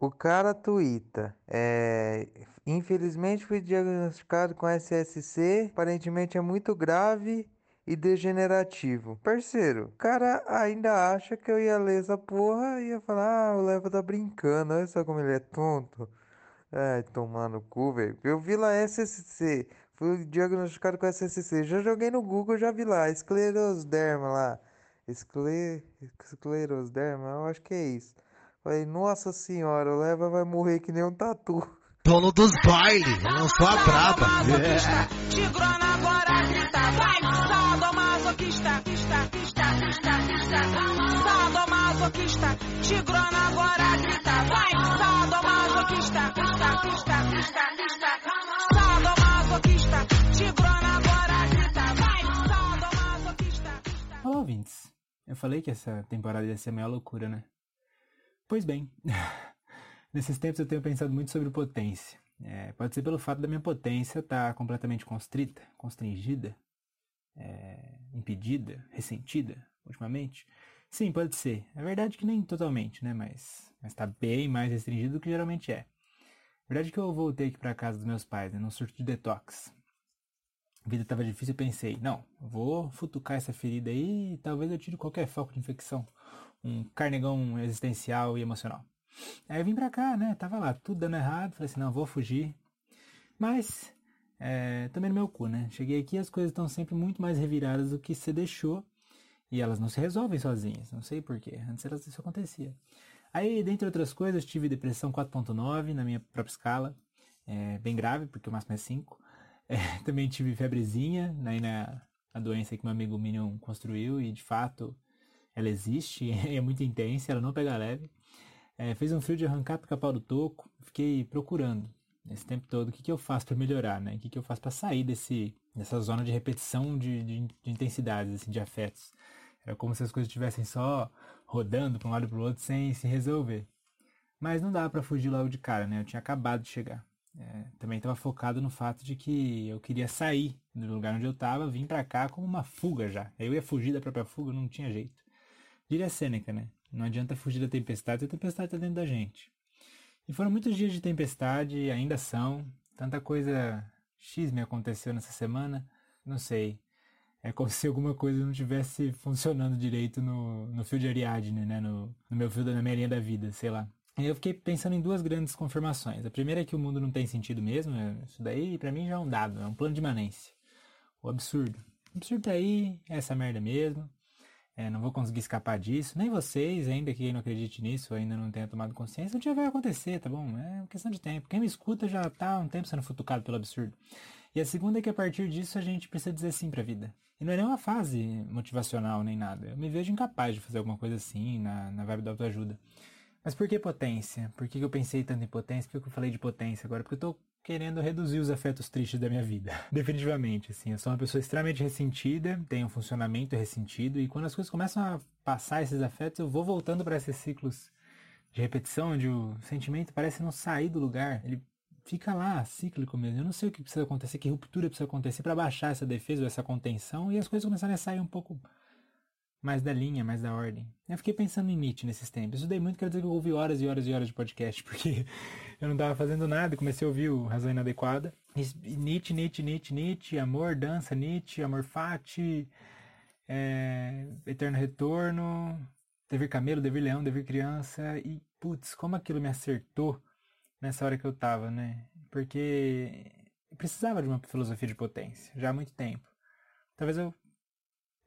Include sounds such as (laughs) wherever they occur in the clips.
O cara tuita. É, infelizmente fui diagnosticado com SSC. Aparentemente é muito grave e degenerativo. Parceiro, cara ainda acha que eu ia ler essa porra e ia falar, ah, o Leva tá brincando. Olha só como ele é tonto. Ai, tomar no cu, velho. Eu vi lá SSC. Fui diagnosticado com SSC. Já joguei no Google, já vi lá. Esclerosderma lá. Escle... Esclerosderma, eu acho que é isso. Falei, nossa senhora, o Leva vai morrer que nem um tatu. Dono dos bailes, lançou a braba. É. Tigrona agora grita, vai, sadomasoquista, quista, quista, quista, quista, sadomasoquista, tigrona agora grita, vai, sadomasoquista, quista, quista, quista, quista, sadomasoquista, tigrona agora grita, vai, sadomasoquista, quista. Olá, ouvintes. Eu falei que essa temporada ia ser a maior loucura, né? Pois bem, (laughs) nesses tempos eu tenho pensado muito sobre potência. É, pode ser pelo fato da minha potência estar tá completamente constrita, constringida, é, impedida, ressentida ultimamente. Sim, pode ser. É verdade que nem totalmente, né? Mas está bem mais restringido do que geralmente é. É verdade que eu voltei aqui para casa dos meus pais, né, num surto de detox. A vida estava difícil e pensei, não, vou futucar essa ferida aí e talvez eu tire qualquer foco de infecção um carnegão existencial e emocional. Aí eu vim pra cá, né? Tava lá, tudo dando errado. Falei assim, não, vou fugir. Mas, é, também no meu cu, né? Cheguei aqui as coisas estão sempre muito mais reviradas do que você deixou. E elas não se resolvem sozinhas. Não sei porquê. Antes elas, isso acontecia. Aí, dentre outras coisas, tive depressão 4.9 na minha própria escala. É, bem grave, porque o máximo é 5. É, também tive febrezinha, aí na a doença que meu amigo Minion construiu. E, de fato, ela existe, (laughs) é muito intensa, ela não pega leve. É, fez um frio de arrancar pica-pau do toco, fiquei procurando esse tempo todo o que, que eu faço para melhorar, né? O que, que eu faço para sair desse, dessa zona de repetição de, de, de intensidades, assim, de afetos. Era como se as coisas estivessem só rodando para um lado e para o outro sem se resolver. Mas não dava para fugir logo de cara, né? Eu tinha acabado de chegar. É, também estava focado no fato de que eu queria sair do lugar onde eu estava, vim para cá como uma fuga já. Eu ia fugir da própria fuga, não tinha jeito. Diria Sêneca, né? Não adianta fugir da tempestade, a tempestade está dentro da gente. E foram muitos dias de tempestade, ainda são. Tanta coisa X me aconteceu nessa semana, não sei. É como (laughs) se alguma coisa não estivesse funcionando direito no, no fio de Ariadne, né? No, no meu fio, na minha linha da vida, sei lá. E eu fiquei pensando em duas grandes confirmações. A primeira é que o mundo não tem sentido mesmo. É, isso daí, para mim, já é um dado, é um plano de imanência. O absurdo. O absurdo tá aí, é essa merda mesmo. É, não vou conseguir escapar disso. Nem vocês, ainda que não acredite nisso, ainda não tenha tomado consciência, um dia vai acontecer, tá bom? É questão de tempo. Quem me escuta já tá há um tempo sendo futucado pelo absurdo. E a segunda é que a partir disso a gente precisa dizer sim pra vida. E não é nem uma fase motivacional nem nada. Eu me vejo incapaz de fazer alguma coisa assim na, na vibe da autoajuda. Mas por que potência? Por que eu pensei tanto em potência? Por que eu falei de potência agora? Porque eu tô querendo reduzir os afetos tristes da minha vida. (laughs) Definitivamente, assim, eu sou uma pessoa extremamente ressentida, tenho um funcionamento ressentido e quando as coisas começam a passar esses afetos, eu vou voltando para esses ciclos de repetição onde o sentimento parece não sair do lugar, ele fica lá, cíclico mesmo. Eu não sei o que precisa acontecer, que ruptura precisa acontecer para baixar essa defesa ou essa contenção e as coisas começarem a sair um pouco mais da linha, mais da ordem. Eu fiquei pensando em Nietzsche nesses tempos. Eu estudei muito, quer dizer que eu ouvi horas e horas e horas de podcast, (laughs) porque eu não estava fazendo nada e comecei a ouvir o Razão Inadequada. Nietzsche, Nietzsche, Nietzsche, Nietzsche, amor, dança, Nietzsche, amor fati, é, eterno retorno, dever camelo, dever leão, dever criança. E, putz, como aquilo me acertou nessa hora que eu tava, né? Porque eu precisava de uma filosofia de potência, já há muito tempo. Talvez eu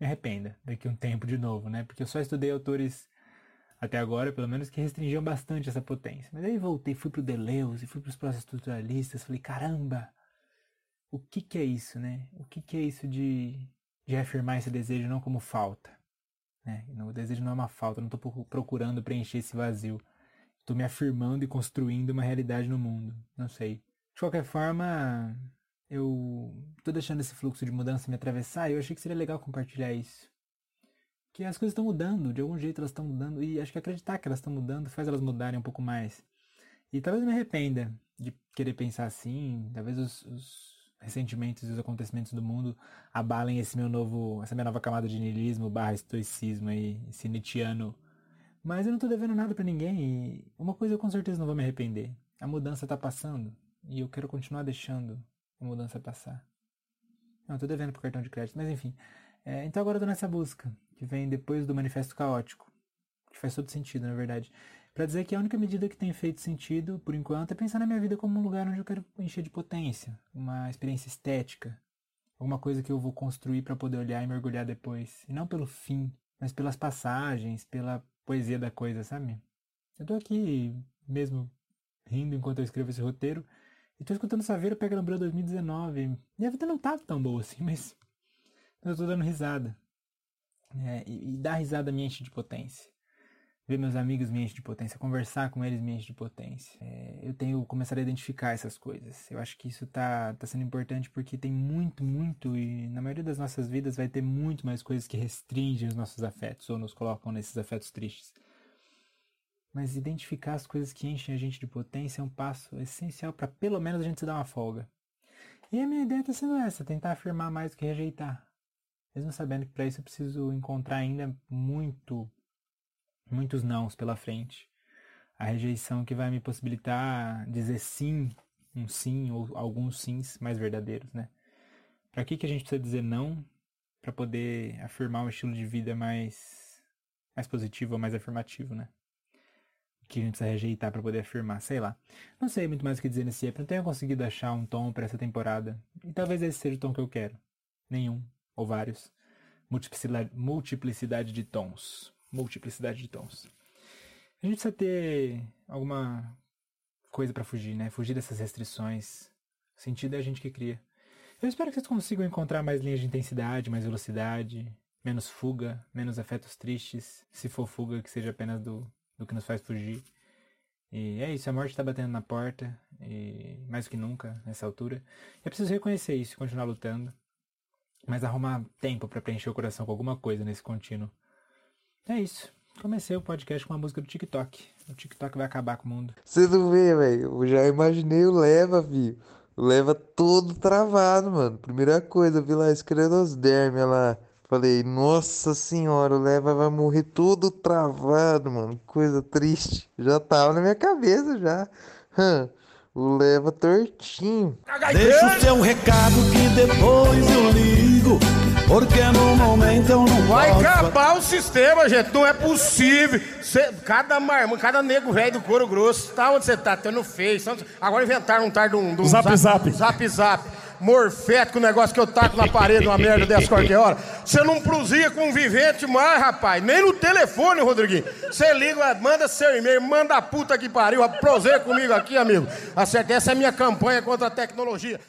me arrependa daqui um tempo de novo, né? Porque eu só estudei autores até agora, pelo menos, que restringiam bastante essa potência. Mas aí voltei, fui pro Deleuze, fui pros processos estruturalistas, falei, caramba, o que que é isso, né? O que que é isso de, de reafirmar esse desejo não como falta? Né? O desejo não é uma falta, não estou procurando preencher esse vazio. Estou me afirmando e construindo uma realidade no mundo. Não sei. De qualquer forma, eu tô deixando esse fluxo de mudança me atravessar e eu achei que seria legal compartilhar isso. Que as coisas estão mudando, de algum jeito elas estão mudando, e acho que acreditar que elas estão mudando faz elas mudarem um pouco mais. E talvez eu me arrependa de querer pensar assim, talvez os, os ressentimentos e os acontecimentos do mundo abalem esse meu novo, essa minha nova camada de niilismo barra estoicismo aí, esse Nietzscheano Mas eu não tô devendo nada para ninguém e uma coisa eu com certeza não vou me arrepender. A mudança tá passando e eu quero continuar deixando a mudança passar. Não, tô devendo pro cartão de crédito, mas enfim. É, então agora eu tô nessa busca, que vem depois do manifesto caótico. Que faz todo sentido, na verdade. Para dizer que a única medida que tem feito sentido, por enquanto, é pensar na minha vida como um lugar onde eu quero encher de potência, uma experiência estética, alguma coisa que eu vou construir para poder olhar e mergulhar depois. E não pelo fim, mas pelas passagens, pela poesia da coisa, sabe? Eu tô aqui mesmo rindo enquanto eu escrevo esse roteiro e tô escutando Saveira Pega Lembrou 2019. E a vida não tava tão boa assim, (laughs) mas eu tô dando risada. É, e, e dar risada me enche de potência ver meus amigos me enche de potência, conversar com eles me enche de potência. É, eu tenho começado a identificar essas coisas. Eu acho que isso tá, tá sendo importante porque tem muito, muito, e na maioria das nossas vidas vai ter muito mais coisas que restringem os nossos afetos ou nos colocam nesses afetos tristes. Mas identificar as coisas que enchem a gente de potência é um passo essencial para pelo menos a gente se dar uma folga. E a minha ideia está sendo essa, tentar afirmar mais do que rejeitar. Mesmo sabendo que para isso eu preciso encontrar ainda muito muitos nãos pela frente. A rejeição que vai me possibilitar dizer sim, um sim ou alguns sims mais verdadeiros, né? Para que que a gente precisa dizer não para poder afirmar um estilo de vida mais mais positivo ou mais afirmativo, né? Que a gente precisa rejeitar para poder afirmar, sei lá. Não sei muito mais o que dizer nesse EP, não tenho conseguido achar um tom para essa temporada. E talvez esse seja o tom que eu quero. Nenhum ou vários. Multiplicidade, de tons multiplicidade de tons. A gente precisa ter alguma coisa para fugir, né? Fugir dessas restrições. O sentido é a gente que cria. Eu espero que vocês consigam encontrar mais linhas de intensidade, mais velocidade, menos fuga, menos afetos tristes. Se for fuga, que seja apenas do, do que nos faz fugir. E é isso, a morte está batendo na porta, e mais do que nunca, nessa altura. E é preciso reconhecer isso e continuar lutando. Mas arrumar tempo para preencher o coração com alguma coisa nesse contínuo é isso. Comecei o podcast com uma música do TikTok. O TikTok vai acabar com o mundo. Você não vê, velho? Eu já imaginei o Leva, filho. O Leva todo travado, mano. Primeira coisa, vi lá esclerosdermia lá. Falei, nossa senhora, o Leva vai morrer todo travado, mano. Coisa triste. Já tava na minha cabeça já. Hum, o Leva tortinho. Deixa o seu recado que depois eu ligo. Porque no momento eu não Vai acabar o sistema, gente. Não é possível. Cê, cada marmão, cada nego velho do couro grosso. Tá onde você tá? Tendo Face. Agora inventaram um um, de um zap, zap. Zap zap. Morfético, o negócio que eu taco na parede, uma merda dessa qualquer hora. Você não prosia com um vivente mais, rapaz. Nem no telefone, Rodriguinho. Você liga, manda seu e-mail, manda a puta que pariu. Proseia comigo aqui, amigo. Acerta, essa é a minha campanha contra a tecnologia.